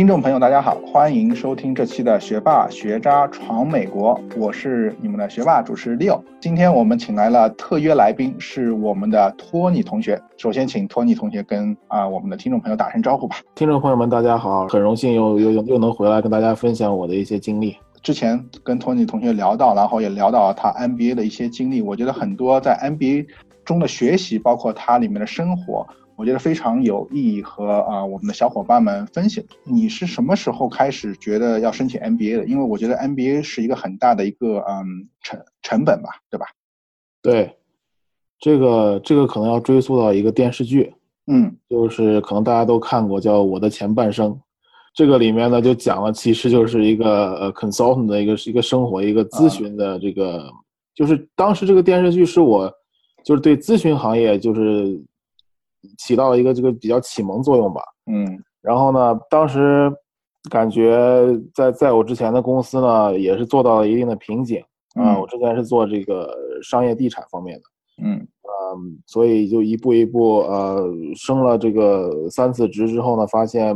听众朋友，大家好，欢迎收听这期的《学霸学渣闯美国》，我是你们的学霸主持 Leo。今天我们请来了特约来宾，是我们的托尼同学。首先，请托尼同学跟啊我们的听众朋友打声招呼吧。听众朋友们，大家好，很荣幸又又又能回来跟大家分享我的一些经历。之前跟托尼同学聊到，然后也聊到他 NBA 的一些经历。我觉得很多在 NBA 中的学习，包括它里面的生活。我觉得非常有意义和啊，我们的小伙伴们分享，你是什么时候开始觉得要申请 MBA 的？因为我觉得 MBA 是一个很大的一个嗯成成本吧，对吧？对，这个这个可能要追溯到一个电视剧，嗯，就是可能大家都看过叫《我的前半生》，这个里面呢就讲了，其实就是一个呃 consultant 的一个一个生活一个咨询的这个，就是当时这个电视剧是我就是对咨询行业就是。起到了一个这个比较启蒙作用吧，嗯，然后呢，当时感觉在在我之前的公司呢，也是做到了一定的瓶颈。啊。我之前是做这个商业地产方面的，嗯，呃，所以就一步一步呃升了这个三次职之后呢，发现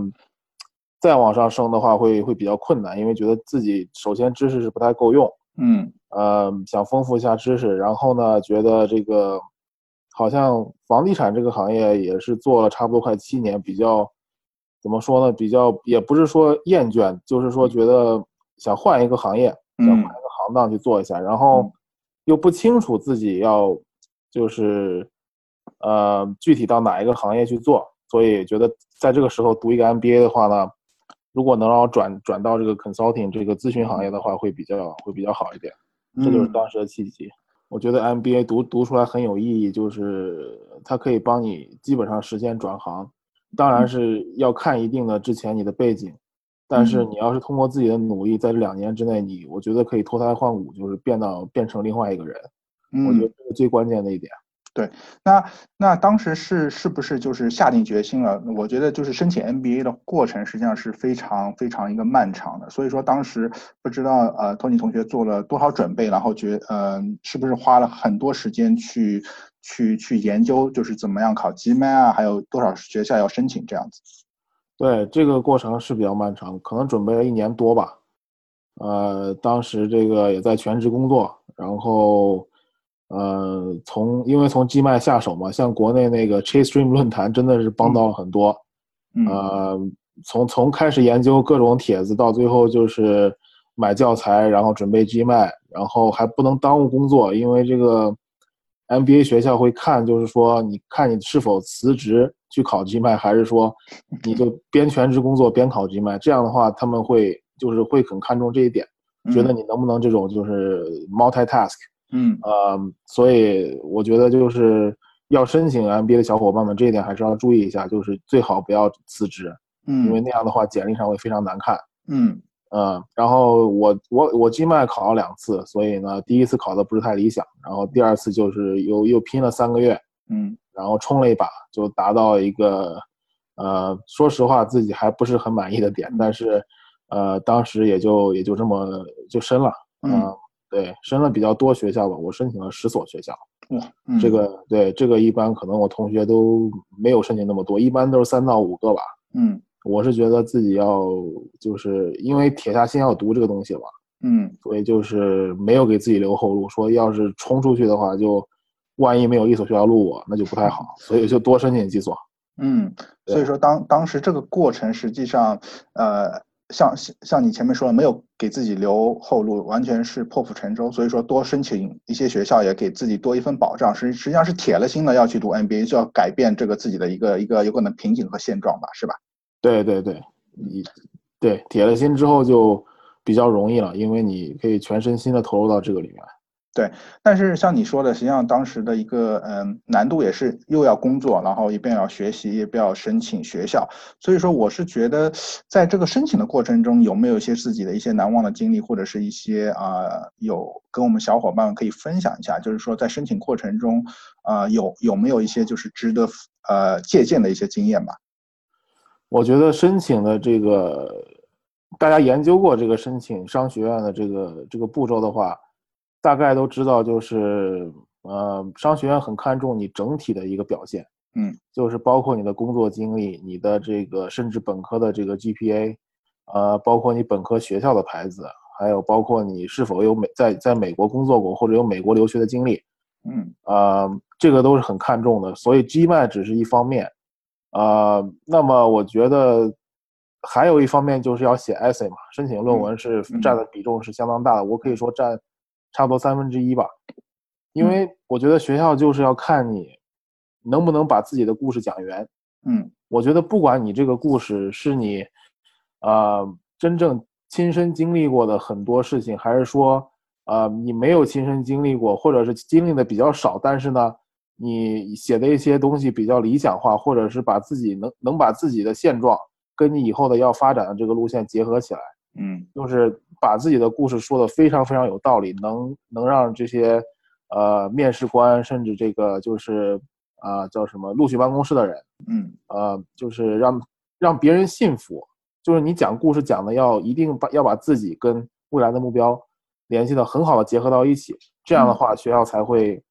再往上升的话会会比较困难，因为觉得自己首先知识是不太够用，嗯，呃，想丰富一下知识，然后呢，觉得这个。好像房地产这个行业也是做了差不多快七年，比较怎么说呢？比较也不是说厌倦，就是说觉得想换一个行业，想换一个行当去做一下，然后又不清楚自己要就是呃具体到哪一个行业去做，所以觉得在这个时候读一个 MBA 的话呢，如果能让我转转到这个 consulting 这个咨询行业的话，会比较会比较好一点。这就是当时的契机。我觉得 MBA 读读出来很有意义，就是它可以帮你基本上实现转行，当然是要看一定的之前你的背景，但是你要是通过自己的努力，在这两年之内，你我觉得可以脱胎换骨，就是变到变成另外一个人。我觉得这是最关键的一点。对，那那当时是是不是就是下定决心了？我觉得就是申请 MBA 的过程实际上是非常非常一个漫长的，所以说当时不知道呃托尼同学做了多少准备，然后觉呃是不是花了很多时间去去去研究，就是怎么样考 GMAT 啊，还有多少学校要申请这样子？对，这个过程是比较漫长，可能准备了一年多吧。呃，当时这个也在全职工作，然后。呃，从因为从 G 麦下手嘛，像国内那个 Chase Stream 论坛真的是帮到了很多。呃，从从开始研究各种帖子到最后就是买教材，然后准备 G 麦，然后还不能耽误工作，因为这个 MBA 学校会看，就是说你看你是否辞职去考 G 麦，还是说你就边全职工作边考 G 麦，这样的话他们会就是会很看重这一点，觉得你能不能这种就是 multitask。嗯。呃，所以我觉得就是要申请 MBA 的小伙伴们，这一点还是要注意一下，就是最好不要辞职，嗯，因为那样的话简历上会非常难看。嗯。呃，然后我我我 GMAT 考了两次，所以呢，第一次考的不是太理想，然后第二次就是又又拼了三个月，嗯，然后冲了一把，就达到一个呃，说实话自己还不是很满意的点，但是呃，当时也就也就这么就申了，嗯。对，申了比较多学校吧，我申请了十所学校。哇，这个对这个一般可能我同学都没有申请那么多，一般都是三到五个吧。嗯，我是觉得自己要就是因为铁下心要读这个东西嘛。嗯，所以就是没有给自己留后路，说要是冲出去的话，就万一没有一所学校录我，那就不太好，所以就多申请几所。嗯，所以说当当时这个过程实际上，呃。像像像你前面说的，没有给自己留后路，完全是破釜沉舟。所以说，多申请一些学校，也给自己多一份保障。实实际上是铁了心的要去读 MBA，就要改变这个自己的一个一个有可能瓶颈和现状吧，是吧？对对对，你对铁了心之后就比较容易了，因为你可以全身心的投入到这个里面。对，但是像你说的，实际上当时的一个嗯难度也是又要工作，然后一边要学习，一边要申请学校。所以说，我是觉得在这个申请的过程中，有没有一些自己的一些难忘的经历，或者是一些啊有跟我们小伙伴可以分享一下？就是说在申请过程中，啊有有没有一些就是值得呃借鉴的一些经验吧？我觉得申请的这个，大家研究过这个申请商学院的这个这个步骤的话。大概都知道，就是呃，商学院很看重你整体的一个表现，嗯，就是包括你的工作经历、你的这个甚至本科的这个 GPA，呃，包括你本科学校的牌子，还有包括你是否有美在在美国工作过或者有美国留学的经历，嗯，呃，这个都是很看重的。所以 GMAT 只是一方面，呃，那么我觉得还有一方面就是要写 essay 嘛，申请论文是占的比重是相当大的，我可以说占差不多三分之一吧，因为我觉得学校就是要看你能不能把自己的故事讲圆。嗯，我觉得不管你这个故事是你。呃，真正亲身经历过的很多事情，还是说，呃，你没有亲身经历过，或者是经历的比较少，但是呢，你写的一些东西比较理想化，或者是把自己能能把自己的现状跟你以后的要发展的这个路线结合起来，嗯，就是把自己的故事说的非常非常有道理，能能让这些呃面试官，甚至这个就是啊叫什么录取办公室的人，嗯，呃，就是让让别人信服。就是你讲故事讲的要一定把要把自己跟未来的目标联系的很好的结合到一起，这样的话学校才会，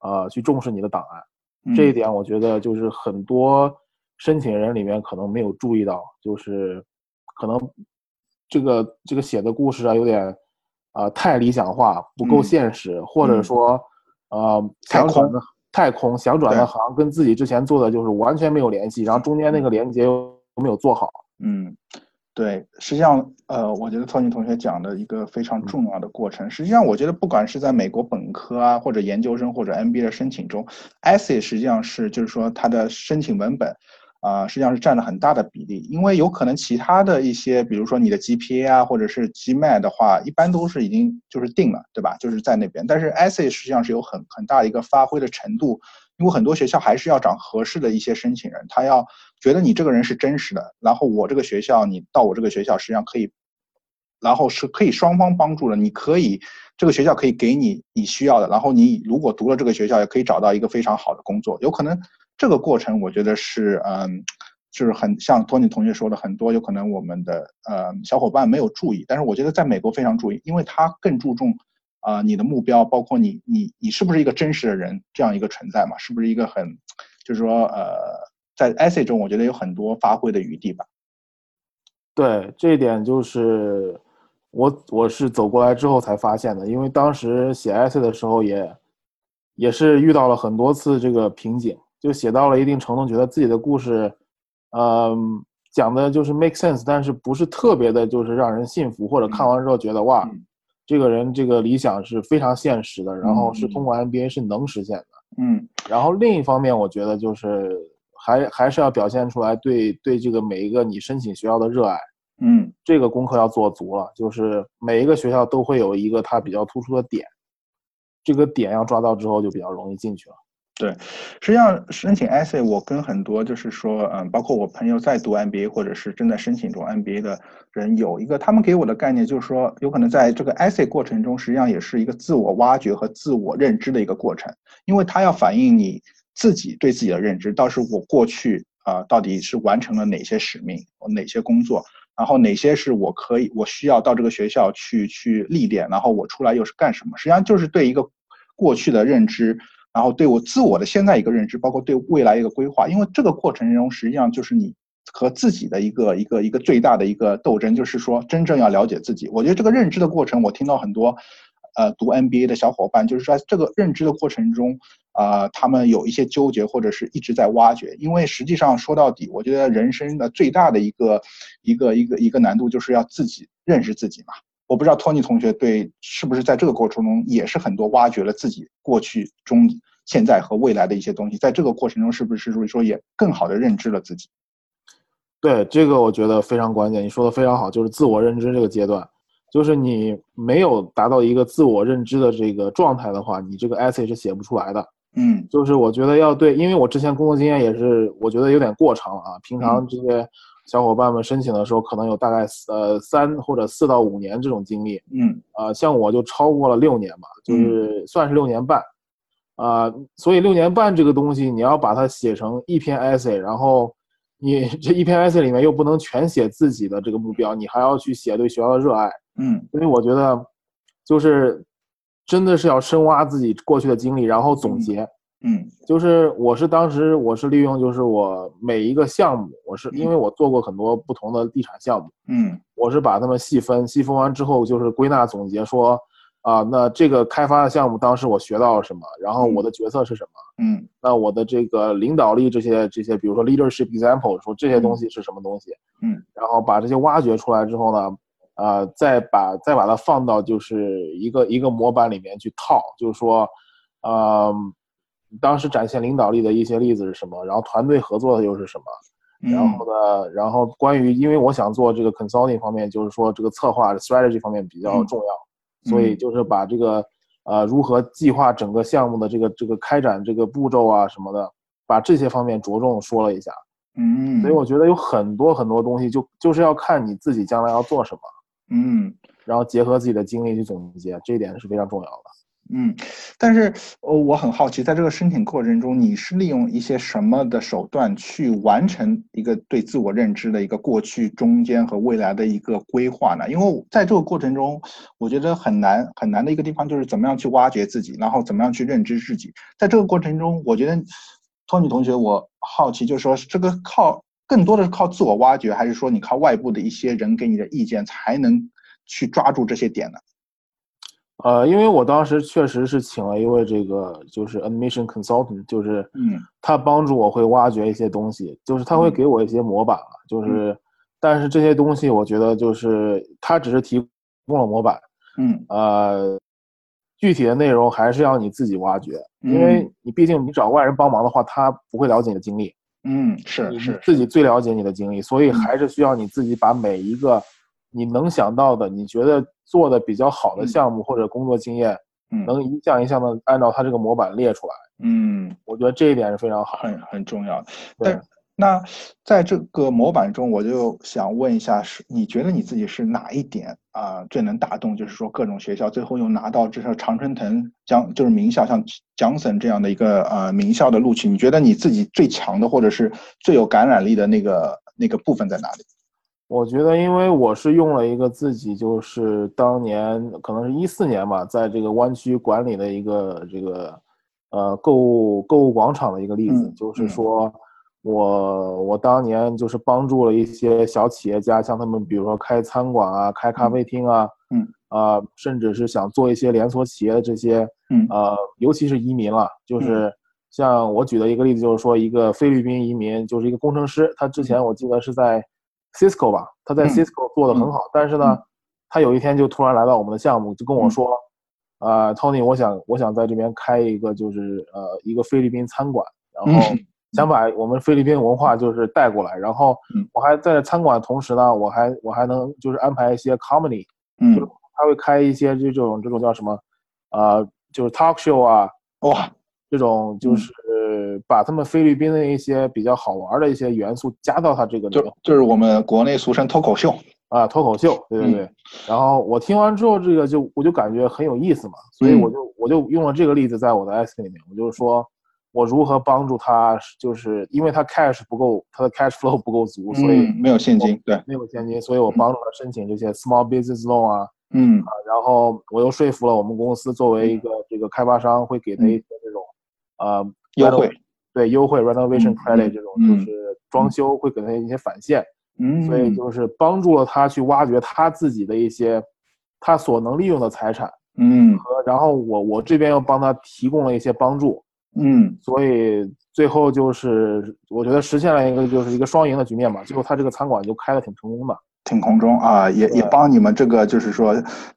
呃，去重视你的档案。这一点我觉得就是很多申请人里面可能没有注意到，就是可能这个这个写的故事啊有点啊太理想化，不够现实，或者说呃太空的太空，想转的行跟自己之前做的就是完全没有联系，然后中间那个连接又没有做好。嗯，对，实际上，呃，我觉得托尼同学讲的一个非常重要的过程，实际上，我觉得不管是在美国本科啊，或者研究生或者 MBA 的申请中，essay 实际上是就是说它的申请文本，啊，实际上是占了很大的比例，因为有可能其他的一些，比如说你的 GPA 啊，或者是 GMAT 的话，一般都是已经就是定了，对吧？就是在那边，但是 essay 实际上是有很很大的一个发挥的程度。因为很多学校还是要找合适的一些申请人，他要觉得你这个人是真实的，然后我这个学校你到我这个学校实际上可以，然后是可以双方帮助的，你可以这个学校可以给你你需要的，然后你如果读了这个学校也可以找到一个非常好的工作，有可能这个过程我觉得是嗯，就是很像托尼同学说的很多有可能我们的呃小伙伴没有注意，但是我觉得在美国非常注意，因为他更注重。啊，你的目标包括你，你你是不是一个真实的人这样一个存在嘛？是不是一个很，就是说，呃，在 essay 中，我觉得有很多发挥的余地吧。对，这一点就是我我是走过来之后才发现的，因为当时写 essay 的时候也也是遇到了很多次这个瓶颈，就写到了一定程度，觉得自己的故事，嗯，讲的就是 make sense，但是不是特别的，就是让人信服，或者看完之后觉得哇。这个人这个理想是非常现实的，然后是通过 MBA 是能实现的。嗯，然后另一方面，我觉得就是还还是要表现出来对对这个每一个你申请学校的热爱。嗯，这个功课要做足了，就是每一个学校都会有一个它比较突出的点，这个点要抓到之后就比较容易进去了。对，实际上申请 essay，我跟很多就是说，嗯，包括我朋友在读 MBA 或者是正在申请中 MBA 的人，有一个他们给我的概念就是说，有可能在这个 essay 过程中，实际上也是一个自我挖掘和自我认知的一个过程，因为它要反映你自己对自己的认知，到是我过去啊到底是完成了哪些使命，哪些工作，然后哪些是我可以我需要到这个学校去去历练，然后我出来又是干什么，实际上就是对一个过去的认知。然后对我自我的现在一个认知，包括对未来一个规划，因为这个过程中实际上就是你和自己的一个一个一个最大的一个斗争，就是说真正要了解自己。我觉得这个认知的过程，我听到很多，呃，读 MBA 的小伙伴，就是说这个认知的过程中，啊，他们有一些纠结，或者是一直在挖掘。因为实际上说到底，我觉得人生的最大的一个一个一个一个难度，就是要自己认识自己嘛。我不知道托尼同学对是不是在这个过程中也是很多挖掘了自己过去中、现在和未来的一些东西，在这个过程中是不是说也更好的认知了自己？对这个我觉得非常关键，你说的非常好，就是自我认知这个阶段，就是你没有达到一个自我认知的这个状态的话，你这个 essay 是写不出来的。嗯，就是我觉得要对，因为我之前工作经验也是，我觉得有点过长了啊，平常这些。小伙伴们申请的时候，可能有大概呃三或者四到五年这种经历，嗯，呃，像我就超过了六年吧，就是算是六年半，啊，所以六年半这个东西，你要把它写成一篇 essay，然后你 这一篇 essay 里面又不能全写自己的这个目标，你还要去写对学校的热爱，嗯，所以我觉得就是真的是要深挖自己过去的经历，然后总结。嗯，就是我是当时我是利用就是我每一个项目，我是因为我做过很多不同的地产项目，嗯，我是把它们细分，细分完之后就是归纳总结说，啊，那这个开发的项目当时我学到了什么，然后我的角色是什么，嗯。那我的这个领导力这些这些，比如说 leadership example，说这些东西是什么东西，嗯。然后把这些挖掘出来之后呢，呃，再把再把它放到就是一个一个模板里面去套，就是说，呃，当时展现领导力的一些例子是什么，然后团队合作的又是什么，嗯，然后呢，然后关于因为我想做这个 consulting 方面，就是说这个策划 strategy 方面比较嗯重要，所以就是把这个呃如何计划整个项目的这个这个开展这个步骤啊什么的，把这些方面着重说了一下。嗯，所以我觉得有很多很多东西就就是要看你自己将来要做什么，嗯。然后结合自己的经历去总结，这一点是非常重要的。嗯，但是呃，我很好奇，在这个申请过程中，你是利用一些什么的手段去完成一个对自我认知的一个过去、中间和未来的一个规划呢？因为在这个过程中，我觉得很难很难的一个地方就是怎么样去挖掘自己，然后怎么样去认知自己。在这个过程中，我觉得托尼同学，我好奇就是说，这个靠更多的是靠自我挖掘，还是说你靠外部的一些人给你的意见才能去抓住这些点呢？呃，因为我当时确实是请了一位这个就是 admission consultant，就是嗯。他帮助我会挖掘一些东西，就是他会嗯。给我一些模板嘛，就是但是这些东西我觉得就是他只是提供了模板，嗯。呃，具体的内容还是要你自己挖掘，因为嗯。你毕竟你找外人帮忙的话，他不会了解你的经历，嗯，是是你自己最了解你的经历，所以嗯。还是需要你自己把每一个你能想到的、你觉得做的比较好的嗯项目或者工作经验，嗯能一项一项的按照他这个模板列出来。嗯，我觉得这一点是非常好。很很重要的。对但那在这个模板中，我就想问一下，是你觉得你自己是哪一点啊、最能打动？就是说各种学校最后又拿到至少常春藤江就是名校，像江森这样的一个呃名校的录取，你觉得你自己最强的或者是最有感染力的那个那个部分在哪里？我觉得，因为我是用了一个自己就是当年可能是一四年吧，在这个湾区管理的一个这个呃购物购物广场的一个例子，嗯就是。嗯说我我当年就是帮助了一些小企业家，像他们比如说开餐馆啊、开咖啡厅啊，嗯啊、甚至是想做一些连锁企业的这些嗯。呃，尤其是移民了，就是像我举的一个例子，就是说一个菲律宾移民，就是一个工程师，他之前我记得是在 Cisco 吧，他在嗯。Cisco 做的很好，但是呢嗯，他有一天就突然来到我们的项目，就跟我嗯。说，呃，Tony，我想我想在这边开一个就是呃一个菲律宾餐馆，然后嗯。想把我们菲律宾文化就是带过来，然后嗯。我还在餐馆同时呢，我还我还能就是安排一些 comedy，嗯，他会开一些这种这种叫什么，呃，就是 talk show 啊，哇，这种就把他们菲律宾的一些比较好玩的一些元素加到他这个里就面就是我们国内俗称脱口秀。啊，脱口秀，对对嗯对。然后我听完之后，这个就我就感觉很有意思嘛，所以嗯我就我就用了这个例子在我的 S 里面，我就是说我如何帮助他，就是因为他 cash 不够，他的 cash flow 不够足，所以嗯，没有现金，对，没有现金，所以我帮助他申请这些 small business loan 啊，嗯啊然后我又说服了我们公司作为一个这个开发商，会给他一些这种呃嗯优惠，对优惠 renovation 嗯 credit 嗯这种嗯就。是装修会给他一些返现，嗯，所以就是帮助了他去挖掘他自己的一些他所能利用的财产，嗯。和然后我我这边又帮他提供了一些帮助，嗯。所以最后就是我觉得实现了一个就是一个双赢的局面吧，最后他这个餐馆就开的挺成功的。挺空中啊，也也帮你们这个就是说，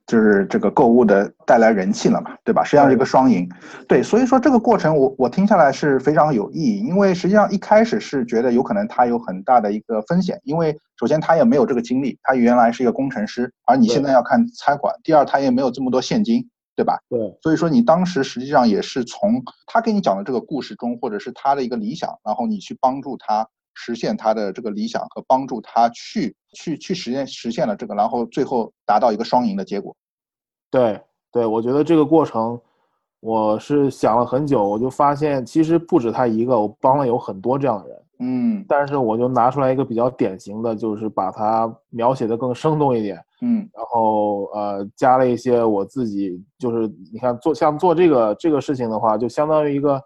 就是这个购物的带来人气了嘛，对吧？实际上是一个双赢，对，所以说这个过程我我听下来是非常有意义，因为实际上一开始是觉得有可能他有很大的一个风险，因为首先他也没有这个经历，他原来是一个工程师，而你现在要看餐馆，第二他也没有这么多现金，对吧？对。所以说你当时实际上也是从他给你讲的这个故事中，或者是他的一个理想，然后你去帮助他实现他的这个理想和帮助他去去去实现实现了这个，然后最后达到一个双赢的结果。对对，我觉得这个过程我是想了很久，我就发现其实不止他一个，我帮了有很多这样的人。嗯但是我就拿出来一个比较典型的，就是把它描写的更生动一点，嗯然后呃加了一些我自己，就是你看做像做这个这个事情的话，就相当于一个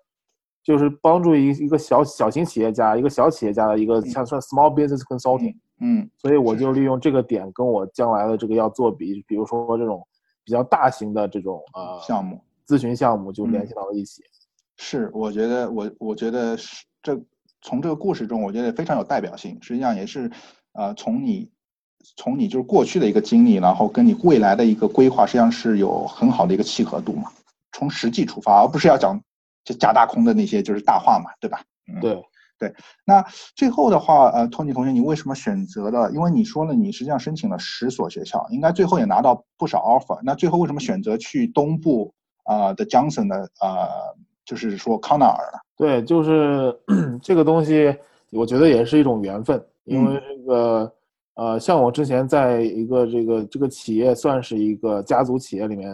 就是帮助一一个小小型企业家，一个小企业家的一个像算 small business consulting，、嗯，所以我就利用这个点跟我将来的这个要做比，比如说这种比较大型的这种呃项目咨询项目就联系到了一起。是，我觉得我我觉得是这从这个故事中，我觉得非常有代表性。实际上也是，呃，从你从你就是过去的一个经历，然后跟你未来的一个规划，实际上是有很好的一个契合度嘛。从实际出发，而不是要讲就假大空的那些就是大话嘛，对吧？嗯，对对。那最后的话，呃，托尼同学，你为什么选择了？因为你说了你实际上申请了十所学校，应该最后也拿到不少 offer。那最后为什么选择去东部啊的 Johnson 的呃？就是说康奈尔，对，就是 这个东西，我觉得也是一种缘分，因为这个，呃，像我之前在一个这个这个企业算是一个家族企业里面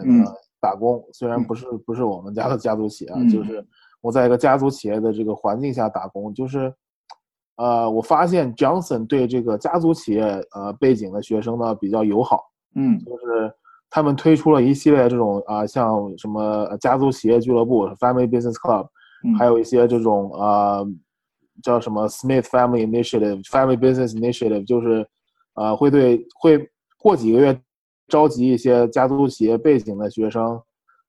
打工，虽然不是不是我们家的家族企业，就是我在一个家族企业的这个环境下打工，就是，呃，我发现 Johnson 对这个家族企业呃背景的学生呢比较友好，嗯，就是。他们推出了一系列这种啊，像什么家族企业俱乐部 （Family Business Club），还有一些这种啊，叫什么 Smith Family Initiative、Family Business Initiative，就是啊，会对会过几个月召集一些家族企业背景的学生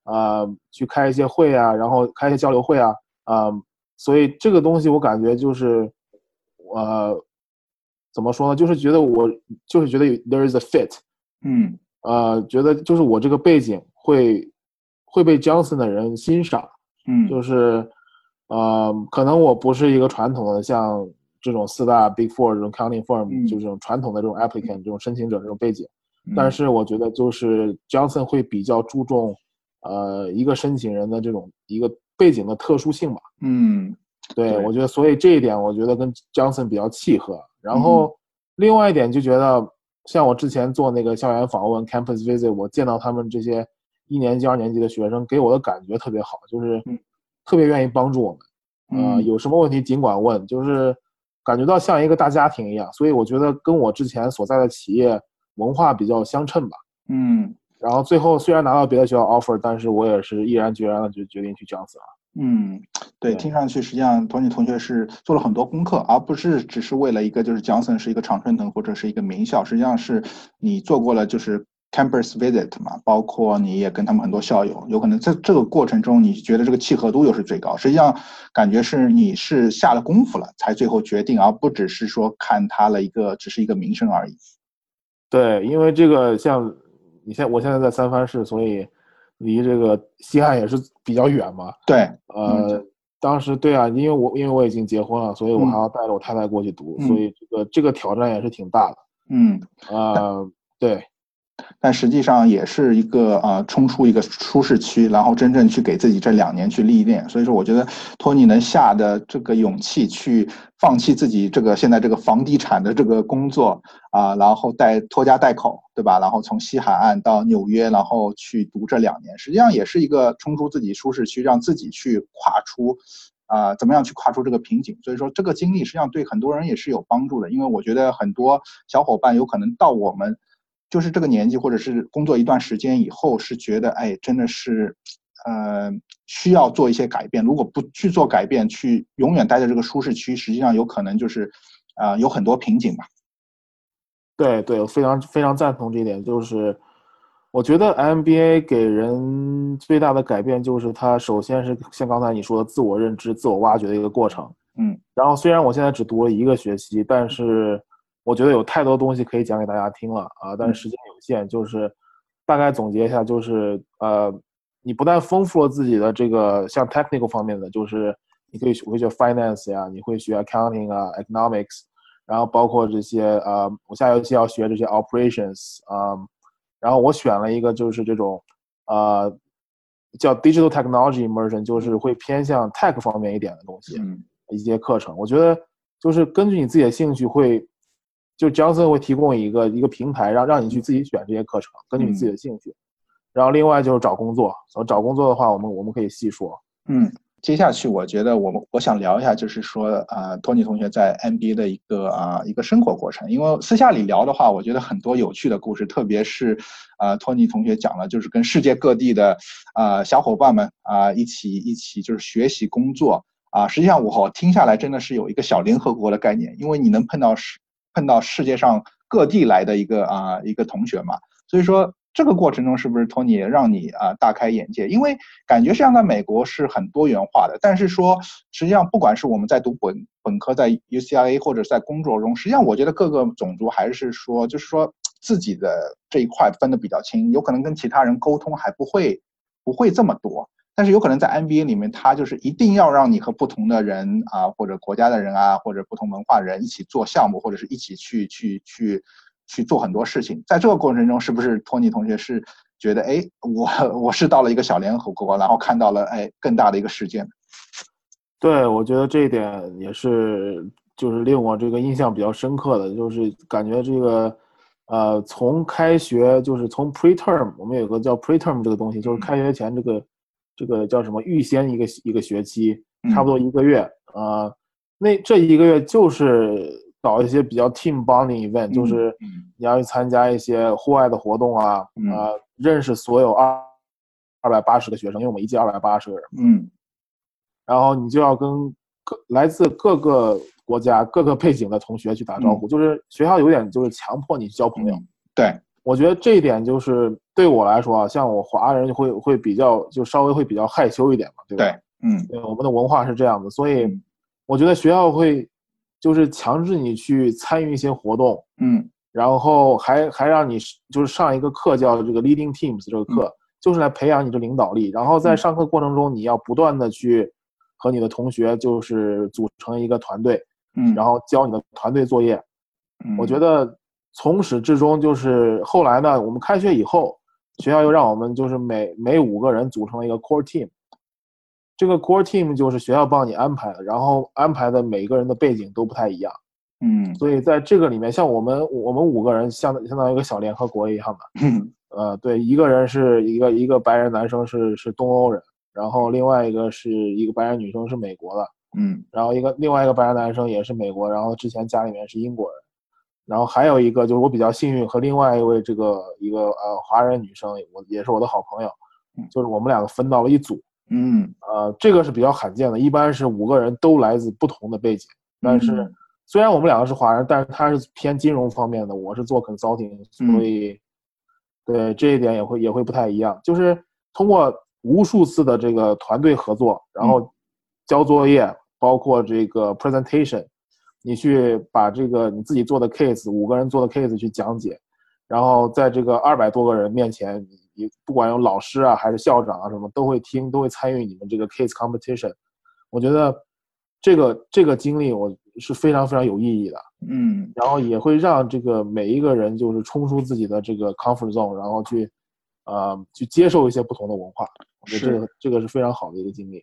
啊，去开一些会啊，然后开一些交流会啊啊，所以这个东西我感觉就是呃，怎么说呢？就是觉得我就是觉得 there is a fit，嗯。呃，觉得就是我这个背景会会被 Johnson 的人欣赏，嗯，就是呃，可能我不是一个传统的像这种四大 Big Four 这种 counting firm，就这种传统的这种 applicant 这种申请者这种背景，但是我觉得就是 Johnson 会比较注重呃一个申请人的这种一个背景的特殊性吧，嗯，对我觉得所以这一点我觉得跟 Johnson 比较契合，然后另外一点就觉得。像我之前做那个校园访问 （campus visit），我见到他们这些一年级、二年级的学生，给我的感觉特别好，就是特别愿意帮助我们。呃，有什么问题尽管问，就是感觉到像一个大家庭一样。所以我觉得跟我之前所在的企业文化比较相称吧。嗯。然后最后虽然拿到别的学校 offer，但是我也是毅然决然的就决定去 Johnson 了。嗯，对，听上去实际上托尼同学是做了很多功课，而不是只是为了一个就是 Johnson 是一个常春藤或者是一个名校，实际上是你做过了就是 campus visit 嘛，包括你也跟他们很多校友，有可能在这个过程中你觉得这个契合度又是最高，实际上感觉是你是下了功夫了才最后决定，而不只是说看他了一个只是一个名声而已。对，因为这个像你现我现在在三藩市，所以。离这个西汉也是比较远嘛？对，呃，当时对啊，因为我因为我已经结婚了，所以我还要带着我太太过去读，所以这个这个挑战也是挺大的。嗯，呃，对。但实际上也是一个呃，冲出一个舒适区，然后真正去给自己这两年去历练。所以说，我觉得托尼能下的这个勇气去放弃自己这个现在这个房地产的这个工作啊，然后带拖家带口，对吧？然后从西海岸到纽约，然后去读这两年，实际上也是一个冲出自己舒适区，让自己去跨出啊，怎么样去跨出这个瓶颈？所以说，这个经历实际上对很多人也是有帮助的，因为我觉得很多小伙伴有可能到我们。就是这个年纪，或者是工作一段时间以后，是觉得哎，真的是，呃，需要做一些改变。如果不去做改变，去永远待在这个舒适区，实际上有可能就是，啊，有很多瓶颈吧。对对，我非常非常赞同这一点。就是我觉得 MBA 给人最大的改变，就是它首先是像刚才你说的自我认知、自我挖掘的一个过程。嗯。然后虽然我现在只读了一个学期，但是。我觉得有太多东西可以讲给大家听了啊，但是时间有限，就是大概总结一下，就是呃，你不但丰富了自己的这个像 technical 方面的，就是你可以会学 finance 呀，你会学 accounting 啊，economics，然后包括这些呃，我下学期要学这些 operations 啊，然后我选了一个就是这种呃叫 digital technology immersion，就是会偏向 tech 方面一点的东西，一些课程，我觉得就是根据你自己的兴趣会。就 Johnson 会提供一个一个平台，让让你去自己选这些课程，根据你自己的兴趣。然后另外就是找工作，找工作的话，我们我们可以细说。嗯，接下去我觉得我们我想聊一下，就是说啊，托尼同学在 MBA 的一个啊一个生活过程。因为私下里聊的话，我觉得很多有趣的故事，特别是啊托尼同学讲了，就是跟世界各地的啊小伙伴们啊一起一起就是学习工作啊。实际上我听下来真的是有一个小联合国的概念，因为你能碰到是。碰到世界上各地来的一个啊一个同学嘛，所以说这个过程中是不是托尼让你啊大开眼界？因为感觉实际上在美国是很多元化的，但是说实际上不管是我们在读本本科在 UCLA 或者在工作中，实际上我觉得各个种族还是说就是说自己的这一块分的比较清，有可能跟其他人沟通还不会不会这么多。但是有可能在 NBA 里面，他就是一定要让你和不同的人啊，或者国家的人啊，或者不同文化人一起做项目，或者是一起去去去去做很多事情。在这个过程中，是不是托尼同学是觉得，哎，我我是到了一个小联合国，然后看到了哎更大的一个世界？对，我觉得这一点也是，就是令我这个印象比较深刻的，就是感觉这个，呃，从开学就是从 preterm，我们有个叫 preterm 这个东西，就是开学前这个。这个叫什么？预先一个一个学期，差不多一个月啊。那这一个月就是搞一些比较 team bonding event，就是你要去参加一些户外的活动啊，啊，认识所有二二百八十个学生，因为我们一届二百八十个人。嗯。然后你就要跟各来自各个国家、各个背景的同学去打招呼，就是学校有点就是强迫你去交朋友。对。我觉得这一点就是对我来说啊，像我华人会会比较就稍微会比较害羞一点嘛，对吧？对，嗯，我们的文化是这样的，所以我觉得学校会就是强制你去参与一些活动，嗯，然后还还让你就是上一个课叫这个 Leading Teams 这个课，就是来培养你的领导力。然后在上课过程中，你要不断的去和你的同学就是组成一个团队，嗯，然后教你的团队作业。嗯我觉得。从始至终就是后来呢，我们开学以后，学校又让我们就是每每五个人组成了一个 core team。这个 core team 就是学校帮你安排的，然后安排的每个人的背景都不太一样。嗯，所以在这个里面，像我们我们五个人相相当于一个小联合国一样的。嗯，呃，对，一个人是一个一个白人男生是是东欧人，然后另外一个是一个白人女生是美国的。嗯，然后一个另外一个白人男生也是美国，然后之前家里面是英国人。然后还有一个就是我比较幸运，和另外一位这个一个呃华人女生，我也是我的好朋友，就是我们两个分到了一组，嗯，呃，这个是比较罕见的，一般是五个人都来自不同的背景，但是虽然我们两个是华人，但是他是偏金融方面的，我是做 consulting，所以对这一点也会也会不太一样，就是通过无数次的这个团队合作，然后交作业，包括这个 presentation。你去把这个你自己做的 case，五个人做的 case 去讲解，然后在这个二百多个人面前，你不管有老师啊还是校长啊什么，都会听，都会参与你们这个 case competition。我觉得这个这个经历我是非常非常有意义的，嗯，然后也会让这个每一个人就是冲出自己的这个 comfort zone，然后去，呃，去接受一些不同的文化。我觉得这个这个是非常好的一个经历。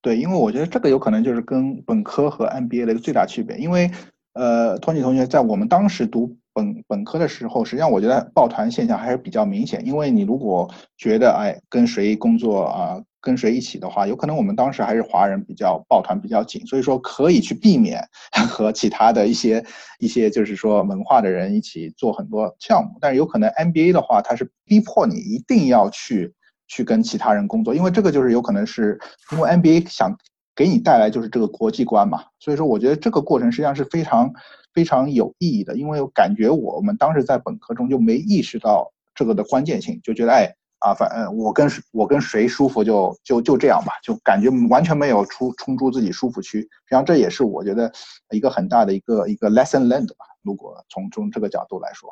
对，因为我觉得这个有可能就是跟本科和 MBA 的一个最大区别。因为，呃，托尼同学在我们当时读本本科的时候，实际上我觉得抱团现象还是比较明显。因为你如果觉得哎跟谁工作啊，跟谁一起的话，有可能我们当时还是华人比较抱团比较紧，所以说可以去避免 和其他的一些一些就是说文化的人一起做很多项目。但是有可能 MBA 的话，它是逼迫你一定要去。去跟其他人工作，因为这个就是有可能是因为 NBA 想给你带来就是这个国际观嘛，所以说我觉得这个过程实际上是非常非常有意义的，因为我感觉我们当时在本科中就没意识到这个的关键性，就觉得哎啊反正我跟我跟谁舒服就就就这样吧，就感觉完全没有出冲出自己舒服区，实际上这也是我觉得一个很大的一个一个 lesson learned 吧，如果从从这个角度来说。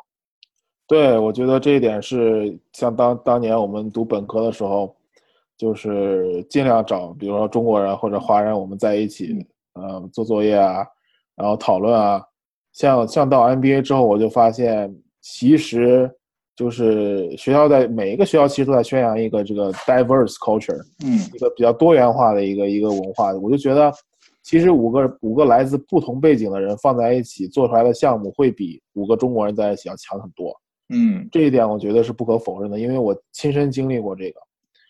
对，我觉得这一点是像当当年我们读本科的时候，就是尽量找，比如说中国人或者华人，我们在一起，呃，做作业啊，然后讨论啊。像像到 MBA 之后，我就发现，其实就是学校在每一个学校其实都在宣扬一个这个 diverse culture，嗯，一个比较多元化的一个一个文化。我就觉得，其实五个五个来自不同背景的人放在一起做出来的项目，会比五个中国人在一起要强很多。嗯，这一点我觉得是不可否认的，因为我亲身经历过这个，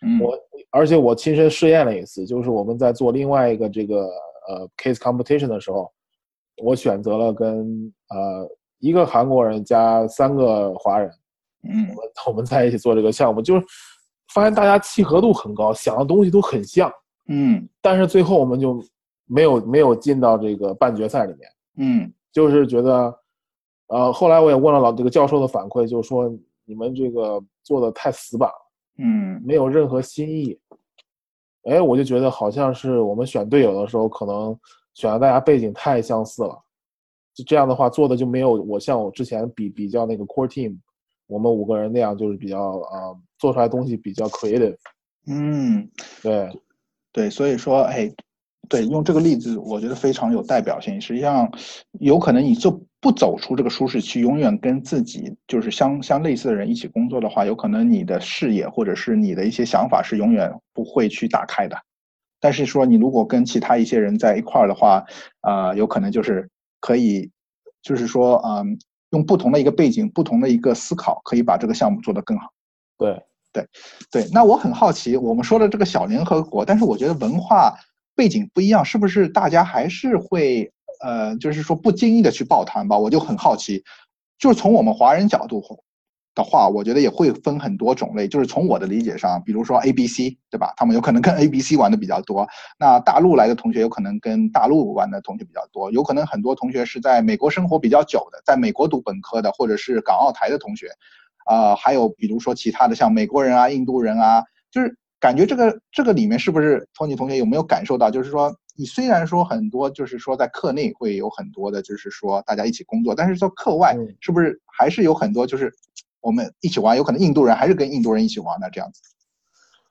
嗯，我而且我亲身试验了一次，就是我们在做另外一个这个呃 case competition 的时候，我选择了跟呃一个韩国人加三个华人，嗯，我 们我们在一起做这个项目，就是发现大家契合度很高，想的东西都很像，嗯，但是最后我们就没有没有进到这个半决赛里面，嗯，就是觉得。呃，后来我也问了老这个教授的反馈，就是说你们这个做的太死板了，嗯没有任何新意。哎，我就觉得好像是我们选队友的时候，可能选的大家背景太相似了，就这样的话做的就没有我像我之前比比较那个 core team，我们五个人那样，就是比较呃做出来东西比较 creative。嗯，对，对，所以说，哎，对，用这个例子，我觉得非常有代表性。实际上，有可能你就不走出这个舒适区，永远跟自己就是相相类似的人一起工作的话，有可能你的视野或者是你的一些想法是永远不会去打开的。但是说，你如果跟其他一些人在一块儿的话，啊、有可能就是可以，就是说，嗯，用不同的一个背景、不同的一个思考，可以把这个项目做得更好。对，对对，那我很好奇，我们说的这个小联合国，但是我觉得文化背景不一样，是不是大家还是会呃，就是说不经意的去抱团吧？我就很好奇，就是从我们华人角度的话，我觉得也会分很多种类。就是从我的理解上，比如说 A、B、C，对吧？他们有可能跟 A、B、C 玩的比较多。那大陆来的同学有可能跟大陆玩的同学比较多，有可能很多同学是在美国生活比较久的，在美国读本科的，或者是港澳台的同学。啊、还有比如说其他的像美国人啊、印度人啊，就是感觉这个这个里面是不是托尼同学有没有感受到？就是说，你虽然说很多就是说在课内会有很多的，就是说大家一起工作，但是在课外嗯是不是还是有很多就是我们一起玩，有可能印度人还是跟印度人一起玩的这样子？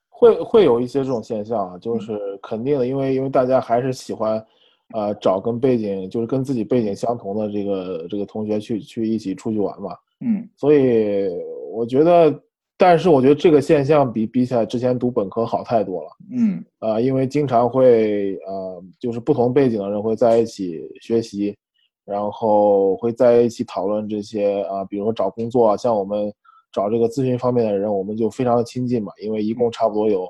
会会有一些这种现象啊，就是肯定的，因为因为大家还是喜欢，呃，找跟背景就是跟自己背景相同的这个这个同学去去一起出去玩嘛。嗯所以我觉得，但是我觉得这个现象比比起来之前读本科好太多了。嗯呃，因为经常会呃，就是不同背景的人会在一起学习，然后会在一起讨论这些啊、比如说找工作啊，像我们找这个咨询方面的人，我们就非常的亲近嘛，因为一共差不多有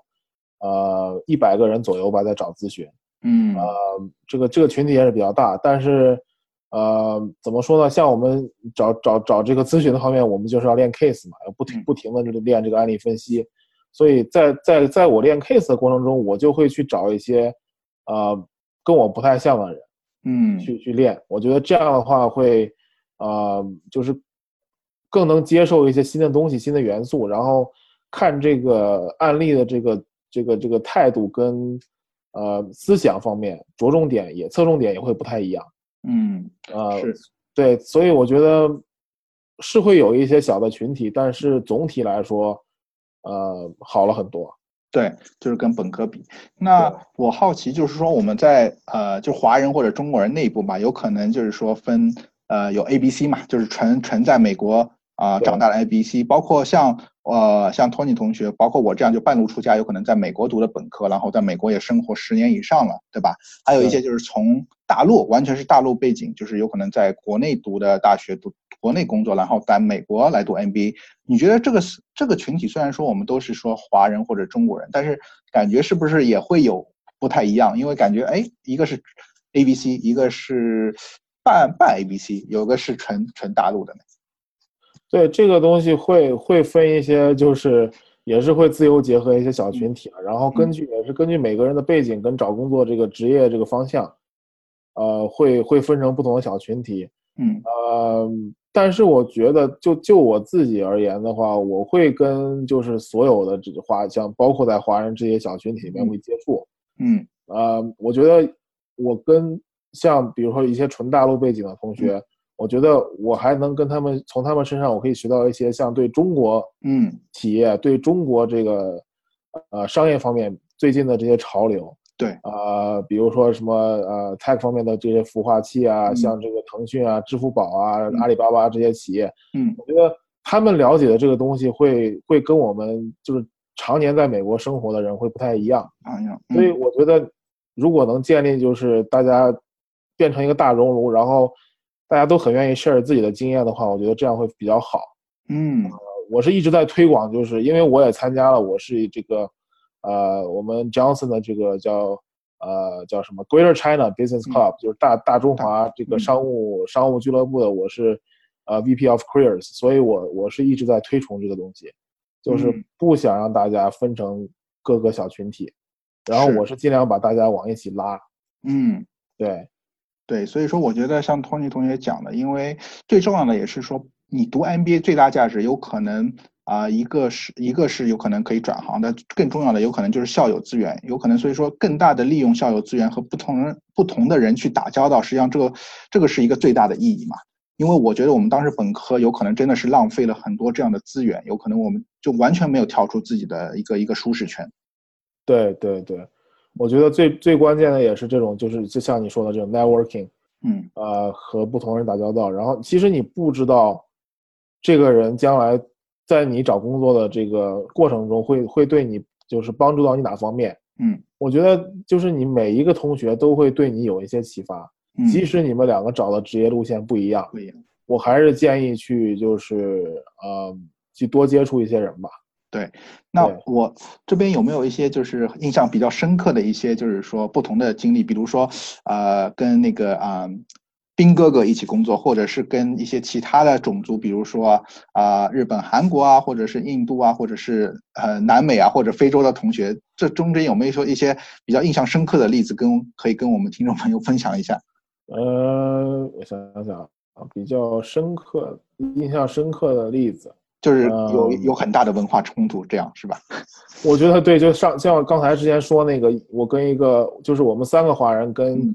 呃一百个人左右吧，在找咨询，嗯呃，这个这个群体也是比较大，但是呃，怎么说呢？像我们找找找这个咨询的方面，我们就是要练 case 嘛，要不停嗯不停的练这个案例分析。所以在在在我练 case 的过程中，我就会去找一些呃跟我不太像的人嗯去去练。我觉得这样的话会呃就是更能接受一些新的东西、新的元素，然后看这个案例的这个这个这个态度跟呃思想方面着重点也侧重点也会不太一样。嗯呃，是对，所以我觉得是会有一些小的群体，但是总体来说，呃，好了很多。对，就是跟本科比。那我好奇，就是说我们在呃，就华人或者中国人内部嘛，有可能就是说分呃有 A、B、C 嘛，就是纯纯在美国啊、对长大的 A、B、C，包括像呃像托尼同学，包括我这样就半路出家，有可能在美国读的本科，然后在美国也生活十年以上了，对吧？还有一些就是从大陆完全是大陆背景，就是有可能在国内读的大学读国内工作，然后在美国来读 MBA。你觉得这个是这个群体虽然说我们都是说华人或者中国人，但是感觉是不是也会有不太一样？因为感觉哎，一个是 A B C，一个是半半 A B C，有个是纯纯大陆的呢。对这个东西会会分一些，就是也是会自由结合一些小群体啊，然后根据也是根据每个人的背景跟找工作这个职业这个方向，呃，会会分成不同的小群体。嗯呃，但是我觉得就就我自己而言的话，我会跟就是所有的这个华像包括在华人这些小群体里面嗯会接触。嗯呃，我觉得我跟像比如说一些纯大陆背景的同学，我觉得我还能跟他们从他们身上我可以学到一些像对中国嗯企业、对中国这个呃商业方面最近的这些潮流。对。呃，比如说什么呃 tech 方面的这些孵化器啊，嗯。像这个腾讯啊、支付宝啊、嗯。阿里巴巴这些企业，嗯。我觉得他们了解的这个东西会会跟我们就是常年在美国生活的人会不太一样。啊呀，所以嗯。我觉得，如果能建立就是大家变成一个大熔炉，然后大家都很愿意 share 自己的经验的话，我觉得这样会比较好。嗯。我是一直在推广，就是因为我也参加了，我是这个呃我们 Johnson 的这个叫呃叫什么 Greater China Business 嗯。Club，、就是大大中华这个嗯。商务、商务俱乐部的，我是呃 VP of Careers，所以我我是一直在推崇这个东西，就是嗯。不想让大家分成各个小群体，然后我是尽量把大家往一起拉。嗯。对，对，所以说我觉得像 Tony 同学讲的，因为最重要的也是说，你读 MBA 最大价值有可能啊，一个是一个是有可能可以转行的，更重要的有可能就是校友资源，有可能所以说更大的利用校友资源和不同人不同的人去打交道，实际上这个这个是一个最大的意义嘛。因为我觉得我们当时本科有可能真的是浪费了很多这样的资源，有可能我们就完全没有跳出自己的一个一个舒适圈。对对对，我觉得最最关键的也是这种，就是就像你说的这种 networking，嗯，呃，和不同人打交道。然后其实你不知道，这个人将来在你找工作的这个过程中会会对你就是帮助到你哪方面。嗯，我觉得就是你每一个同学都会对你有一些启发。即使你们两个找的职业路线不一样，不一样，我还是建议去就是呃去多接触一些人吧。对，那我这边有没有一些就是印象比较深刻的一些就是说不同的经历，比如说呃跟那个啊兵哥哥一起工作，或者是跟一些其他的种族，比如说啊日本、韩国啊，或者是印度啊，或者是呃南美啊或者非洲的同学，这中间有没有说一些比较印象深刻的例子，跟可以跟我们听众朋友分享一下？呃，我想想啊，比较深刻、印象深刻的例子，就是有有很大的文化冲突，这样是吧？我觉得对，就上像刚才之前说那个，我跟一个就是我们三个华人跟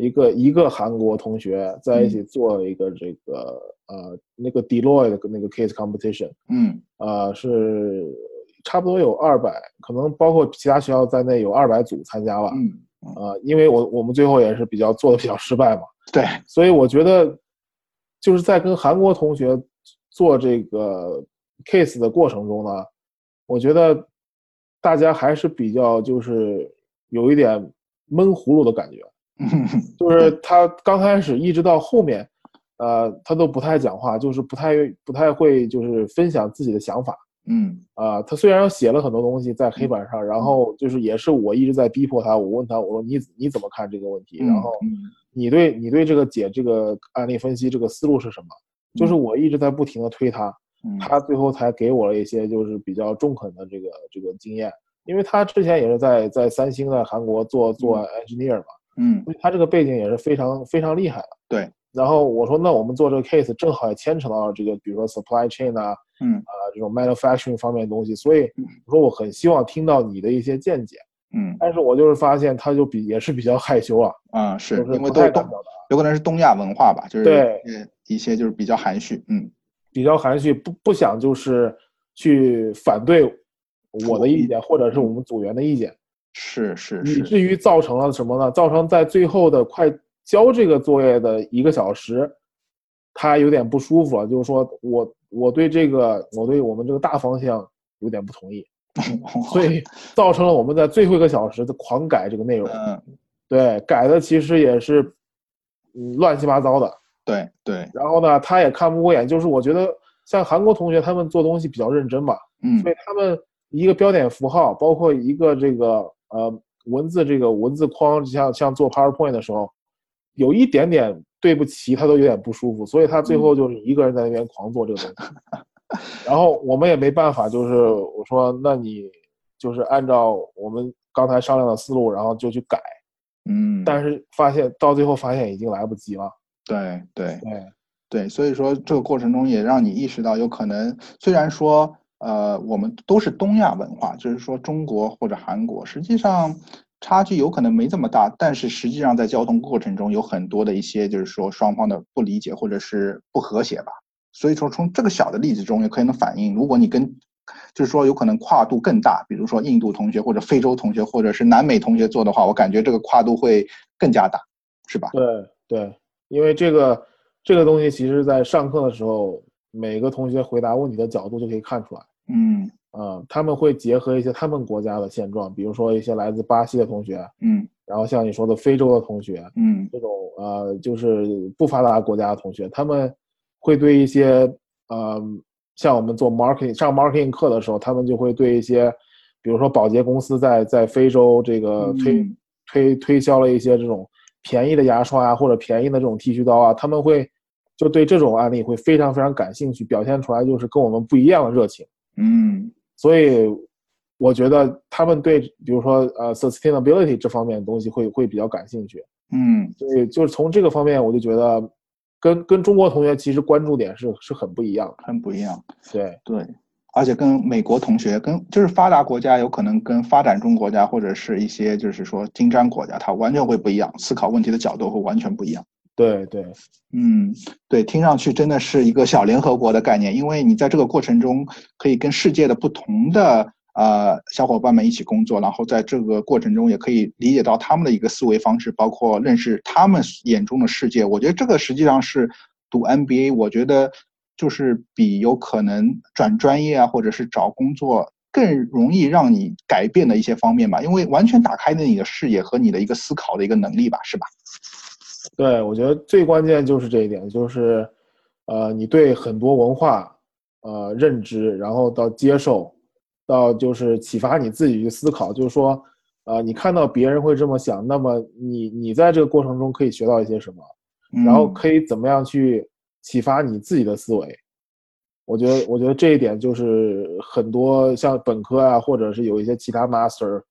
一个一个韩国同学在一起做一个这个呃那个 Deloitte 的那个 case competition，嗯，呃是差不多有二百，可能包括其他学校在内有二百组参加吧，嗯。呃，因为我我们最后也是比较做的比较失败嘛，对，所以我觉得就是在跟韩国同学做这个 case 的过程中呢，我觉得大家还是比较就是有一点闷葫芦的感觉，就是他刚开始一直到后面，呃，他都不太讲话，就是不太不太会就是分享自己的想法。嗯啊，他虽然写了很多东西在黑板上，然后就是也是我一直在逼迫他。我问他，我说你你怎么看这个问题？然后你对你对这个解这个案例分析这个思路是什么？就是我一直在不停的推他，他最后才给我了一些就是比较中肯的这个这个经验。因为他之前也是在在三星在韩国做做 engineer 嘛，嗯，他这个背景也是非常非常厉害的。对。然后我说，那我们做这个 case 正好也牵扯到这个，比如说 supply chain 啊，嗯。啊这种 manufacturing 方面的东西，所以我说我很希望听到你的一些见解，嗯，但是我就是发现他就比也是比较害羞啊，啊是因为都是东，有可能是东亚文化吧，就是对一些就是比较含蓄，嗯，比较含蓄，不不想就是去反对我的意见或者是我们组员的意见，是是，以至于造成了什么呢？造成在最后的快。交这个作业的一个小时，他有点不舒服了，就是说我我对这个我对我们这个大方向有点不同意，所以造成了我们在最后一个小时的狂改这个内容。嗯，对，改的其实也是嗯乱七八糟的。对对。然后呢，他也看不过眼，就是我觉得像韩国同学他们做东西比较认真嘛，嗯，所以他们一个标点符号，包括一个这个呃文字这个文字框，像像做 PowerPoint 的时候。有一点点对不齐，他都有点不舒服，所以他最后就是一个人在那边狂做这个东西。然后我们也没办法，就是我说，那你就是按照我们刚才商量的思路，然后就去改。嗯。但是发现到最后发现已经来不及了。对对对对，所以说这个过程中也让你意识到，有可能虽然说呃我们都是东亚文化，就是说中国或者韩国，实际上。差距有可能没这么大，但是实际上在交通过程中有很多的一些，就是说双方的不理解或者是不和谐吧。所以说从这个小的例子中也可以能反映，如果你跟，就是说有可能跨度更大，比如说印度同学或者非洲同学或者是南美同学做的话，我感觉这个跨度会更加大，是吧？对对，因为这个这个东西其实在上课的时候，每个同学回答问题的角度就可以看出来。嗯。啊，他们会结合一些他们国家的现状，比如说一些来自巴西的同学，嗯，然后像你说的非洲的同学，嗯，这种呃就是不发达国家的同学，他们会对一些呃像我们做 marketing 上 marketing 课的时候，他们就会对一些，比如说保洁公司在在非洲这个推推推销了一些这种便宜的牙刷啊，或者便宜的这种剃须刀啊，他们会就对这种案例会非常非常感兴趣，表现出来就是跟我们不一样的热情，嗯。所以，我觉得他们对，比如说呃，sustainability 这方面的东西会会比较感兴趣。嗯，所以就是从这个方面，我就觉得跟跟中国同学其实关注点是是很不一样的。很不一样。对对，而且跟美国同学，跟就是发达国家有可能跟发展中国家或者是一些就是说金砖国家，它完全会不一样，思考问题的角度会完全不一样。对对，嗯，对，听上去真的是一个小联合国的概念，因为你在这个过程中可以跟世界的不同的呃小伙伴们一起工作，然后在这个过程中也可以理解到他们的一个思维方式，包括认识他们眼中的世界。我觉得这个实际上是读 MBA，我觉得就是比有可能转专业啊，或者是找工作更容易让你改变的一些方面吧，因为完全打开了你的视野和你的一个思考的一个能力吧，是吧？对，我觉得最关键就是这一点，就是，呃，你对很多文化，呃，认知，然后到接受，到就是启发你自己去思考，就是说，呃，你看到别人会这么想，那么你你在这个过程中可以学到一些什么，然后嗯可以怎么样去启发你自己的思维。我觉得，我觉得这一点就是很多像本科啊，或者是有一些其他 master，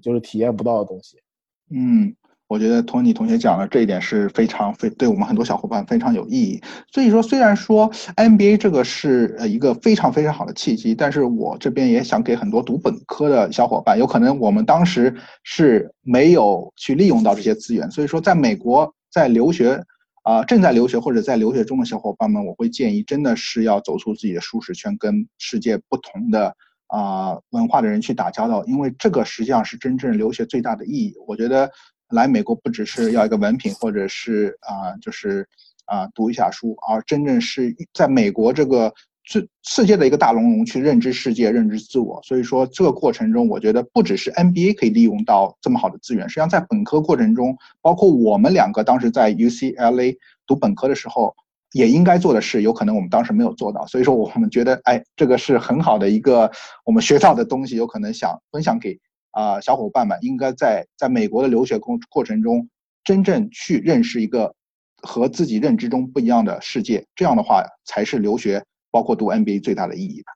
就是体验不到的东西。嗯，我觉得托尼同学讲的这一点是非常非对我们很多小伙伴非常有意义。所以说，虽然说 MBA 这个是呃一个非常非常好的契机，但是我这边也想给很多读本科的小伙伴，有可能我们当时是没有去利用到这些资源。所以说，在美国在留学啊、正在留学或者在留学中的小伙伴们，我会建议真的是要走出自己的舒适圈，跟世界不同的啊、文化的人去打交道，因为这个实际上是真正留学最大的意义。我觉得来美国不只是要一个文凭，或者是啊、就是啊、读一下书，而真正是在美国这个最世界的一个大熔炉去认知世界、认知自我。所以说这个过程中，我觉得不只是 MBA 可以利用到这么好的资源，实际上在本科过程中，包括我们两个当时在 UCLA 读本科的时候。也应该做的事，有可能我们当时没有做到，所以说我们觉得，哎，这个是很好的一个我们学到的东西，有可能想分享给啊、小伙伴们，应该在在美国的留学过过程中，真正去认识一个和自己认知中不一样的世界，这样的话才是留学包括读 MBA 最大的意义吧。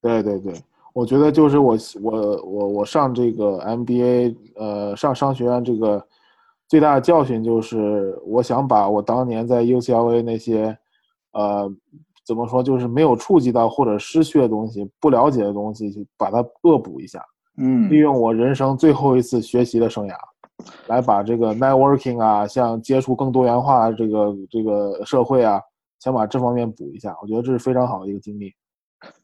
对对对，我觉得就是我我我我上这个 MBA，呃，上商学院这个最大的教训就是，我想把我当年在 UCLA 那些，呃，怎么说，就是没有触及到或者失去的东西、不了解的东西，把它恶补一下，嗯利用我人生最后一次学习的生涯，来把这个 networking 啊，像接触更多元化这个这个社会啊，想把这方面补一下，我觉得这是非常好的一个经历。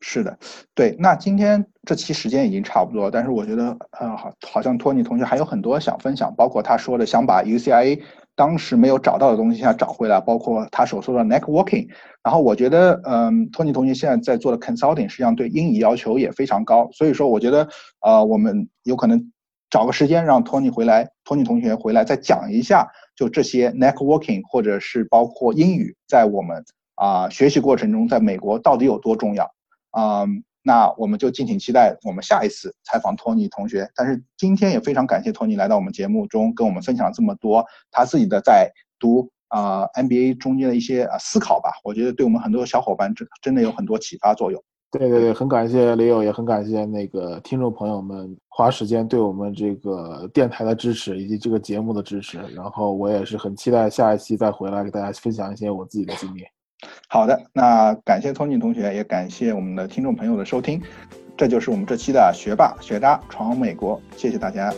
是的，对。那今天这期时间已经差不多，但是我觉得，呃，好，好像托尼同学还有很多想分享，包括他说的想把 UCIA 当时没有找到的东西现在找回来，包括他所说的 networking。然后我觉得，嗯，托尼同学现在在做的 consulting，实际上对英语要求也非常高，所以说我觉得，呃，我们有可能找个时间让托尼回来，托尼同学回来再讲一下，就这些 networking 或者是包括英语在我们啊、学习过程中，在美国到底有多重要。嗯，那我们就敬请期待我们下一次采访托尼同学。但是今天也非常感谢托尼来到我们节目中，跟我们分享这么多他自己的在读啊、MBA 中间的一些啊思考吧。我觉得对我们很多小伙伴真真的有很多启发作用。对对对，很感谢李友，也很感谢那个听众朋友们花时间对我们这个电台的支持以及这个节目的支持。然后我也是很期待下一期再回来给大家分享一些我自己的经历。好的，那感谢聪静同学，也感谢我们的听众朋友的收听。这就是我们这期的学霸学渣闯美国，谢谢大家。